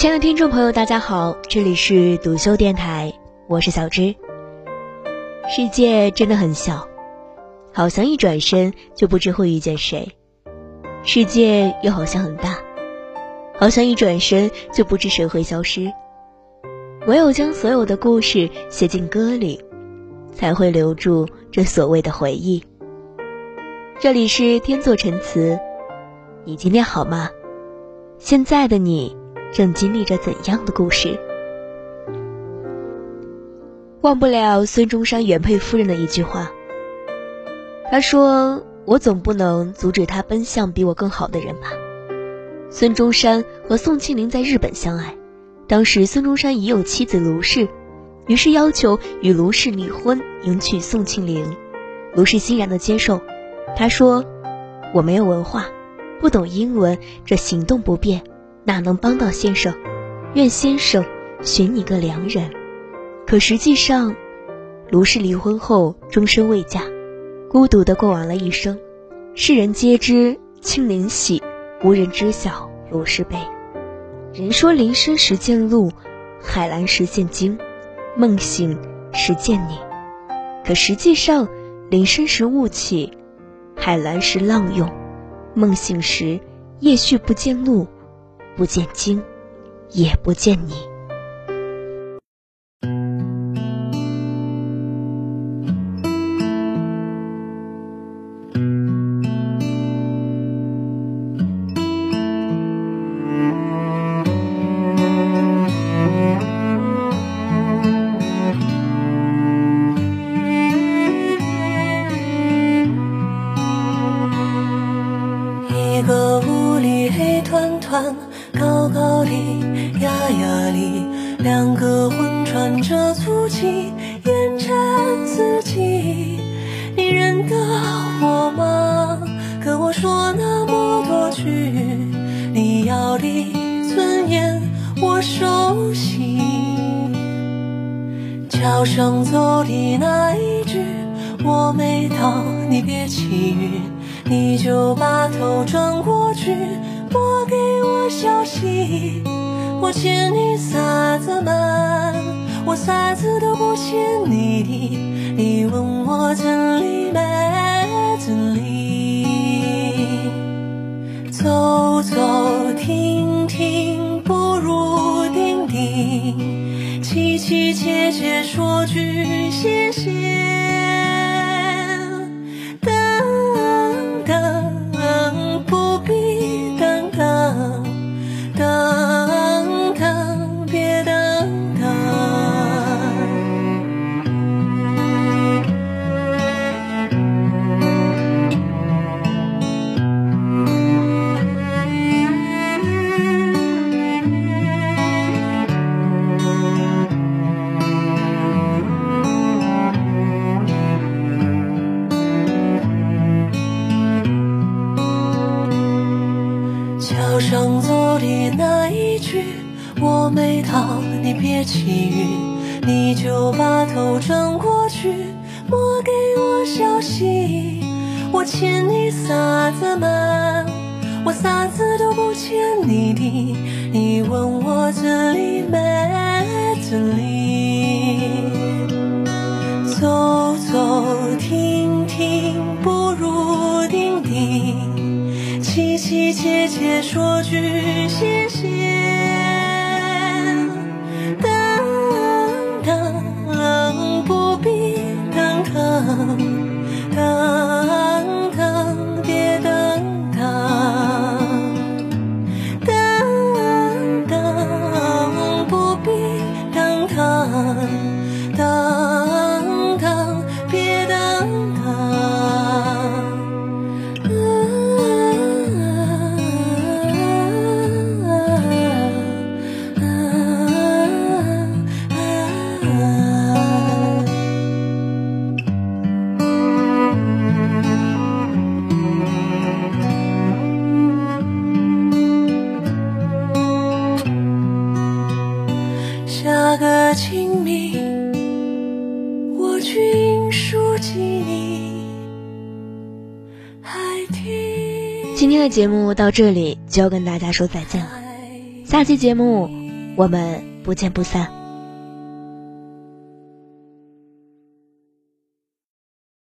亲爱的听众朋友，大家好，这里是独修电台，我是小芝。世界真的很小，好像一转身就不知会遇见谁；世界又好像很大，好像一转身就不知谁会消失。唯有将所有的故事写进歌里，才会留住这所谓的回忆。这里是天作陈词，你今天好吗？现在的你正经历着怎样的故事？忘不了孙中山原配夫人的一句话。他说：“我总不能阻止他奔向比我更好的人吧？”孙中山和宋庆龄在日本相爱，当时孙中山已有妻子卢氏，于是要求与卢氏离婚，迎娶宋庆龄。卢氏欣然的接受。他说：“我没有文化，不懂英文，这行动不便，哪能帮到先生？愿先生寻你个良人。”可实际上，卢氏离婚后终身未嫁，孤独的过完了一生。世人皆知庆龄喜，无人知晓卢氏悲。人说林深时见鹿，海蓝时见鲸，梦醒时见你。可实际上，林深时雾起，海蓝时浪涌，梦醒时夜续不见鹿，不见鲸，也不见你。高高的，压压里，两个魂穿着足迹，沿着自己。你认得我吗？跟我说那么多句，你要的尊严我熟悉。桥上走的那一句，我没到，你别起韵，你就把头转过去。拨给我消息，我欠你啥子嘛？我啥子都不欠你的，你问我真理没真理？走走停停不如定定，凄凄切切说句谢谢。去，我没到，你别起晕，你就把头转过去，莫给我消息。我欠你啥子嘛？我啥子都不欠你的，你问我这里没这里？走走停停不如定定，凄凄切切说句谢谢。等等，别等等，下个清明。今天的节目到这里就要跟大家说再见了，下期节目我们不见不散。